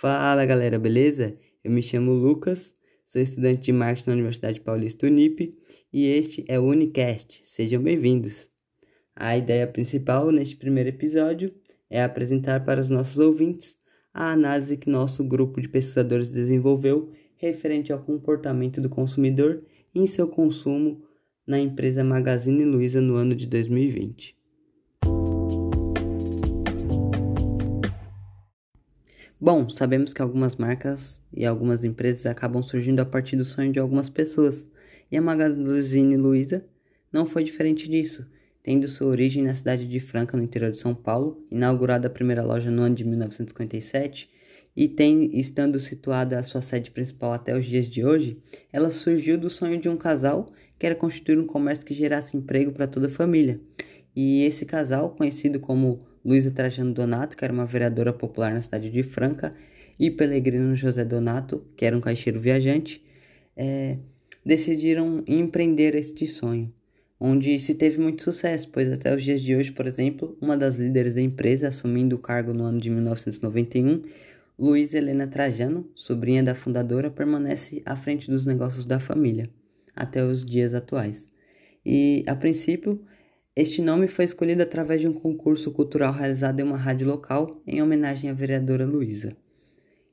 Fala galera, beleza? Eu me chamo Lucas, sou estudante de marketing na Universidade Paulista Unip e este é o Unicast. Sejam bem-vindos. A ideia principal neste primeiro episódio é apresentar para os nossos ouvintes a análise que nosso grupo de pesquisadores desenvolveu referente ao comportamento do consumidor em seu consumo na empresa Magazine Luiza no ano de 2020. Bom, sabemos que algumas marcas e algumas empresas acabam surgindo a partir do sonho de algumas pessoas, e a Magazine Luiza não foi diferente disso, tendo sua origem na cidade de Franca, no interior de São Paulo, inaugurada a primeira loja no ano de 1957, e tem, estando situada a sua sede principal até os dias de hoje, ela surgiu do sonho de um casal que era constituir um comércio que gerasse emprego para toda a família. E esse casal, conhecido como Luísa Trajano Donato, que era uma vereadora popular na cidade de Franca, e Pelegrino José Donato, que era um caixeiro viajante, é, decidiram empreender este sonho, onde se teve muito sucesso, pois até os dias de hoje, por exemplo, uma das líderes da empresa, assumindo o cargo no ano de 1991, Luísa Helena Trajano, sobrinha da fundadora, permanece à frente dos negócios da família até os dias atuais. E, a princípio, este nome foi escolhido através de um concurso cultural realizado em uma rádio local em homenagem à vereadora Luísa.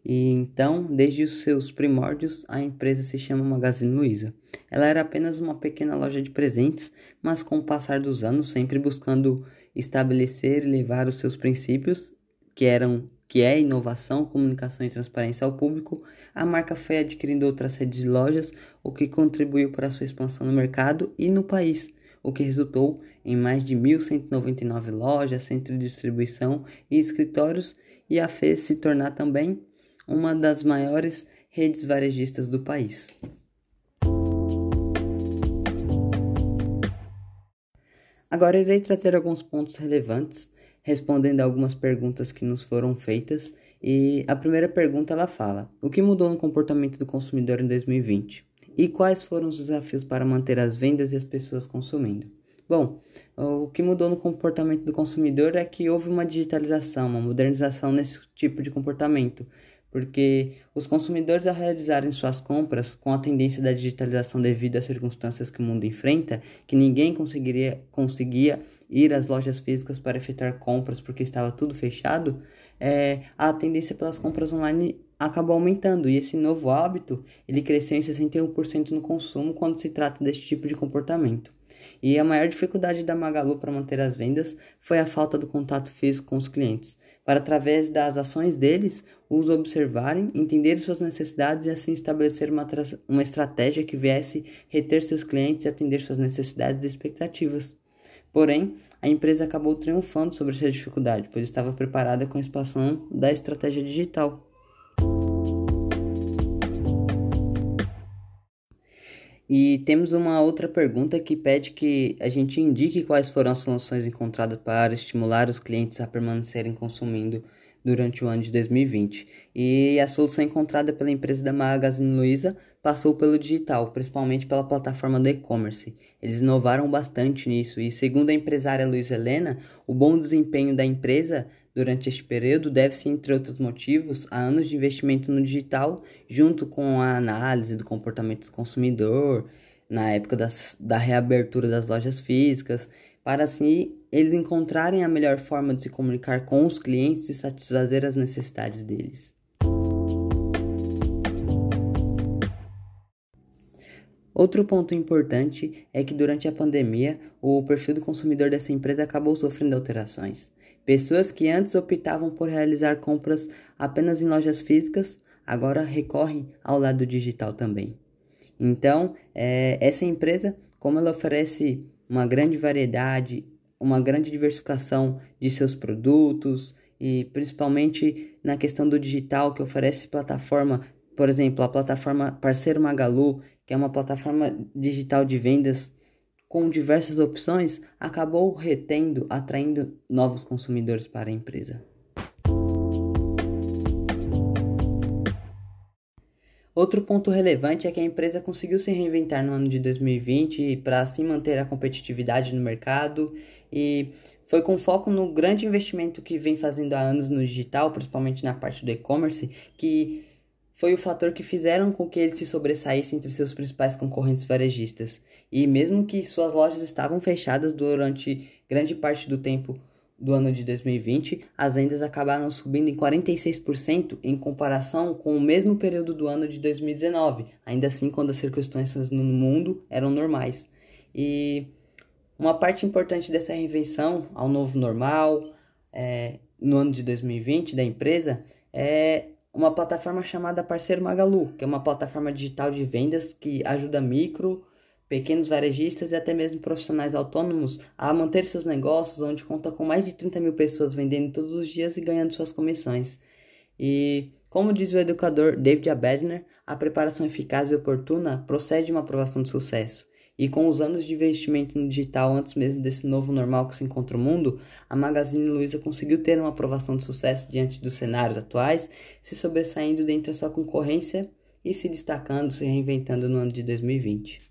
E então, desde os seus primórdios, a empresa se chama Magazine Luiza. Ela era apenas uma pequena loja de presentes, mas com o passar dos anos, sempre buscando estabelecer e levar os seus princípios, que eram que é inovação, comunicação e transparência ao público, a marca foi adquirindo outras redes de lojas, o que contribuiu para sua expansão no mercado e no país o que resultou em mais de 1.199 lojas, centros de distribuição e escritórios e a fez se tornar também uma das maiores redes varejistas do país. Agora irei trazer alguns pontos relevantes, respondendo algumas perguntas que nos foram feitas. E a primeira pergunta ela fala: O que mudou no comportamento do consumidor em 2020? E quais foram os desafios para manter as vendas e as pessoas consumindo? Bom, o que mudou no comportamento do consumidor é que houve uma digitalização, uma modernização nesse tipo de comportamento, porque os consumidores, ao realizarem suas compras com a tendência da digitalização devido às circunstâncias que o mundo enfrenta, que ninguém conseguiria, conseguia ir às lojas físicas para efetuar compras porque estava tudo fechado, é, a tendência pelas compras online acabou aumentando e esse novo hábito ele cresceu em 61% no consumo quando se trata desse tipo de comportamento. E a maior dificuldade da Magalu para manter as vendas foi a falta do contato físico com os clientes, para através das ações deles os observarem, entender suas necessidades e assim estabelecer uma, uma estratégia que viesse reter seus clientes e atender suas necessidades e expectativas. Porém, a empresa acabou triunfando sobre essa dificuldade, pois estava preparada com a expansão da estratégia digital. E temos uma outra pergunta que pede que a gente indique quais foram as soluções encontradas para estimular os clientes a permanecerem consumindo durante o ano de 2020. E a solução encontrada pela empresa da Magazine Luiza passou pelo digital, principalmente pela plataforma do e-commerce. Eles inovaram bastante nisso e, segundo a empresária Luiz Helena, o bom desempenho da empresa durante este período deve-se, entre outros motivos, a anos de investimento no digital, junto com a análise do comportamento do consumidor, na época das, da reabertura das lojas físicas, para assim eles encontrarem a melhor forma de se comunicar com os clientes e satisfazer as necessidades deles. Outro ponto importante é que durante a pandemia, o perfil do consumidor dessa empresa acabou sofrendo alterações. Pessoas que antes optavam por realizar compras apenas em lojas físicas, agora recorrem ao lado digital também. Então, é, essa empresa, como ela oferece uma grande variedade, uma grande diversificação de seus produtos e principalmente na questão do digital que oferece plataforma, por exemplo, a plataforma Parceiro Magalu, que é uma plataforma digital de vendas com diversas opções, acabou retendo, atraindo novos consumidores para a empresa. Outro ponto relevante é que a empresa conseguiu se reinventar no ano de 2020 para assim manter a competitividade no mercado e Foi com foco no grande investimento que vem fazendo há anos no digital, principalmente na parte do e-commerce, que foi o fator que fizeram com que ele se sobressaísse entre seus principais concorrentes varejistas. E mesmo que suas lojas estavam fechadas durante grande parte do tempo do ano de 2020, as vendas acabaram subindo em 46% em comparação com o mesmo período do ano de 2019, ainda assim quando as circunstâncias no mundo eram normais. E uma parte importante dessa reinvenção ao novo normal é, no ano de 2020 da empresa é uma plataforma chamada Parceiro Magalu, que é uma plataforma digital de vendas que ajuda micro, pequenos varejistas e até mesmo profissionais autônomos a manter seus negócios, onde conta com mais de 30 mil pessoas vendendo todos os dias e ganhando suas comissões. E, como diz o educador David Abedner, a preparação eficaz e oportuna procede de uma aprovação de sucesso. E com os anos de investimento no digital antes mesmo desse novo normal que se encontra o mundo, a Magazine Luiza conseguiu ter uma aprovação de sucesso diante dos cenários atuais, se sobressaindo dentre a sua concorrência e se destacando, se reinventando no ano de 2020.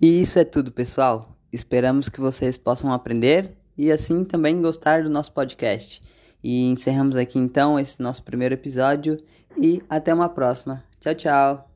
E isso é tudo, pessoal. Esperamos que vocês possam aprender e assim também gostar do nosso podcast. E encerramos aqui então esse nosso primeiro episódio e até uma próxima. Tchau, tchau.